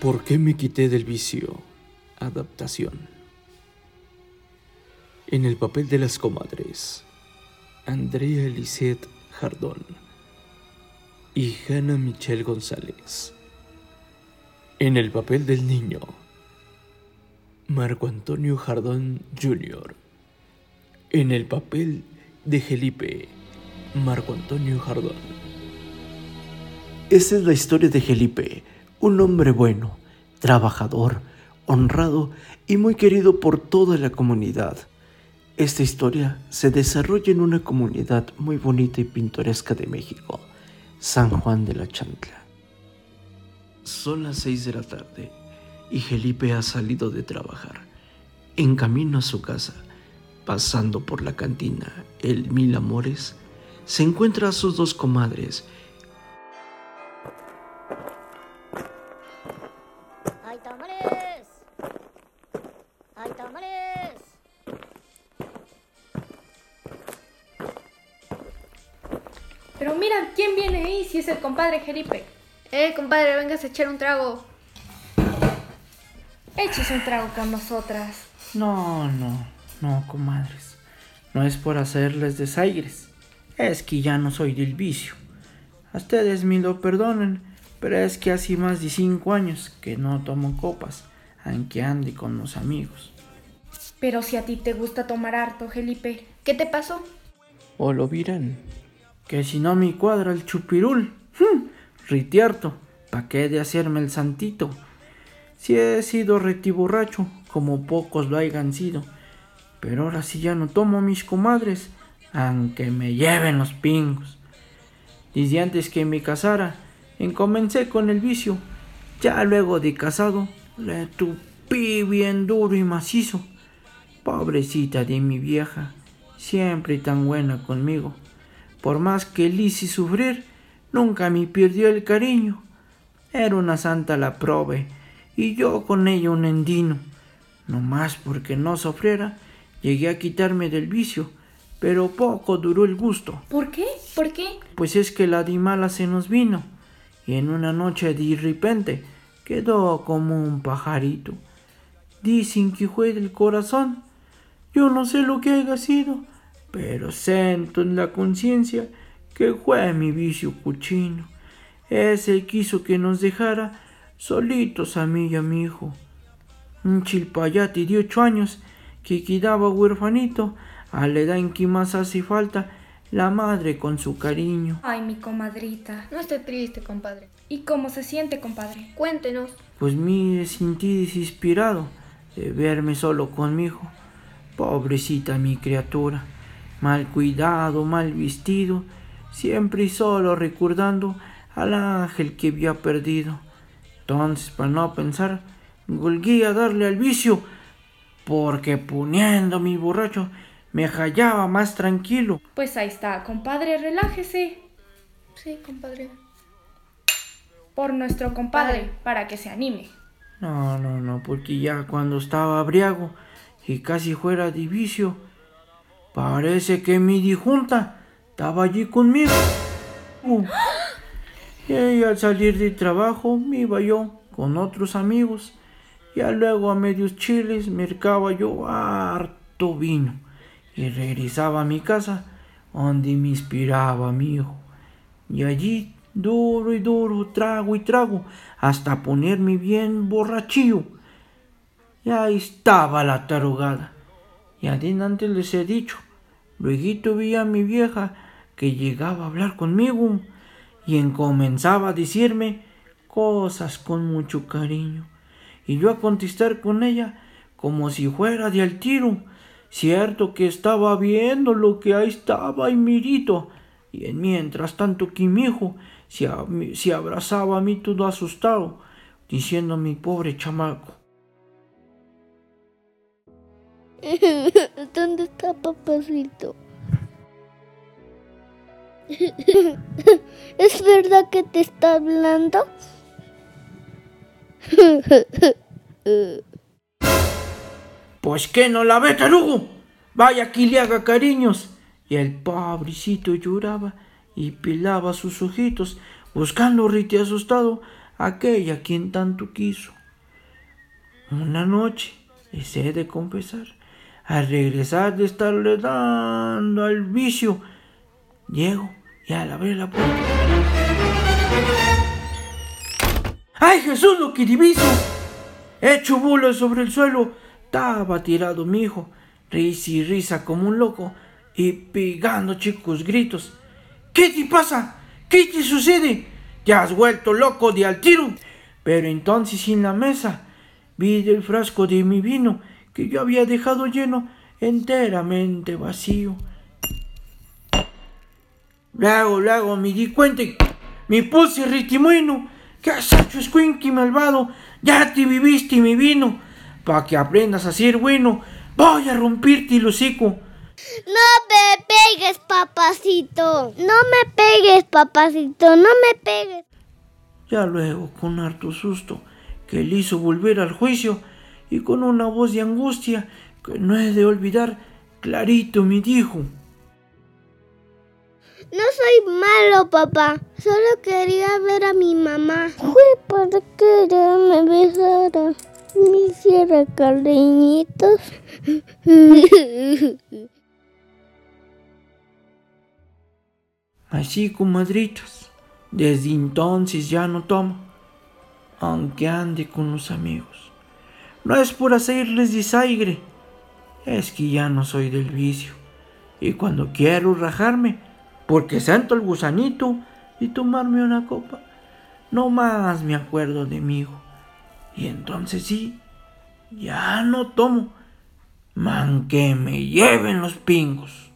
¿Por qué me quité del vicio? Adaptación. En el papel de las comadres, Andrea Elisette Jardón y Hannah Michelle González. En el papel del niño, Marco Antonio Jardón Jr. En el papel de Felipe, Marco Antonio Jardón. Esta es la historia de Felipe un hombre bueno, trabajador, honrado y muy querido por toda la comunidad. Esta historia se desarrolla en una comunidad muy bonita y pintoresca de México, San Juan de la Chantla. Son las seis de la tarde y Felipe ha salido de trabajar. En camino a su casa, pasando por la cantina El Mil Amores, se encuentra a sus dos comadres mira, ¿quién viene ahí? Si es el compadre Jeripe. Eh, compadre, vengas a echar un trago. Échese un trago con nosotras. No, no, no, comadres. No es por hacerles desaires. Es que ya no soy del vicio. A ustedes me lo perdonen, pero es que hace más de cinco años que no tomo copas, aunque ande con los amigos. Pero si a ti te gusta tomar harto, Felipe. ¿Qué te pasó? O lo virán que si no me cuadra el chupirul, hm, ritiarto, pa' qué de hacerme el santito. Si he sido retiborracho, como pocos lo hayan sido, pero ahora sí ya no tomo mis comadres, aunque me lleven los pingos. Desde antes que me casara, encomencé con el vicio, ya luego de casado, le tupí bien duro y macizo. Pobrecita de mi vieja, siempre tan buena conmigo. Por más que le hice sufrir, nunca me perdió el cariño. Era una santa la prove, y yo con ella un endino. No más porque no sufriera, llegué a quitarme del vicio, pero poco duró el gusto. ¿Por qué? ¿Por qué? Pues es que la dimala se nos vino, y en una noche de repente quedó como un pajarito. Dicen que fue del corazón. Yo no sé lo que haya sido, pero siento en la conciencia que fue mi vicio cuchino. Ese quiso que nos dejara solitos a mí y a mi hijo. Un chilpayate de ocho años que quedaba huerfanito a la edad en que más hace falta la madre con su cariño. Ay, mi comadrita. No esté triste, compadre. ¿Y cómo se siente, compadre? Cuéntenos. Pues mire, sentí desesperado de verme solo con mi hijo. Pobrecita mi criatura mal cuidado, mal vestido, siempre y solo recordando al ángel que había perdido. Entonces, para no pensar, volví a darle al vicio, porque poniendo mi borracho me hallaba más tranquilo. Pues ahí está, compadre, relájese. Sí, compadre. Por nuestro compadre, para que se anime. No, no, no, porque ya cuando estaba abriago y casi fuera de vicio, Parece que mi dijunta estaba allí conmigo. Y al salir de trabajo me iba yo con otros amigos. Ya luego a medios chiles mercaba yo harto vino y regresaba a mi casa donde me inspiraba mi hijo. Y allí duro y duro, trago y trago, hasta ponerme bien borrachillo. Y ahí estaba la tarugada. Y adelante les he dicho, Luego vi a mi vieja que llegaba a hablar conmigo y comenzaba a decirme cosas con mucho cariño. Y yo a contestar con ella como si fuera de al tiro. Cierto que estaba viendo lo que ahí estaba y mirito. Y en mientras tanto que mi hijo se, se abrazaba a mí todo asustado, diciendo mi pobre chamaco. ¿Dónde está papacito? ¿Es verdad que te está hablando? Pues que no la ve, tarugo. Vaya aquí le haga cariños. Y el pobrecito lloraba y pilaba sus ojitos, buscando rite asustado aquella quien tanto quiso. Una noche, les he de confesar, al regresar de estarle dando al vicio, llego y al abrir la puerta. ¡Ay, Jesús, lo que diviso! Hecho bolas sobre el suelo, estaba tirado mi hijo, risa y risa como un loco, y pegando chicos gritos. ¿Qué te pasa? ¿Qué te sucede? ¿Te has vuelto loco de al tiro? Pero entonces en la mesa vi el frasco de mi vino que yo había dejado lleno enteramente vacío. Luego, luego me di cuenta y me puse ritimuino. ¿Qué has hecho, escuinqui malvado? Ya te viviste mi vino. Pa' que aprendas a ser bueno, voy a romperte el hocico. No me pegues, papacito. No me pegues, papacito. No me pegues. Ya luego, con harto susto, que le hizo volver al juicio y con una voz de angustia que no he de olvidar, clarito me dijo. No soy malo, papá. Solo quería ver a mi mamá. Fue para que ella me besara. Me hiciera cariñitos. Así, comadritas, desde entonces ya no tomo, aunque ande con los amigos. No es por hacerles desaire, es que ya no soy del vicio. Y cuando quiero rajarme, porque siento el gusanito y tomarme una copa, no más me acuerdo de mi hijo. Y entonces sí, ya no tomo, man que me lleven los pingos.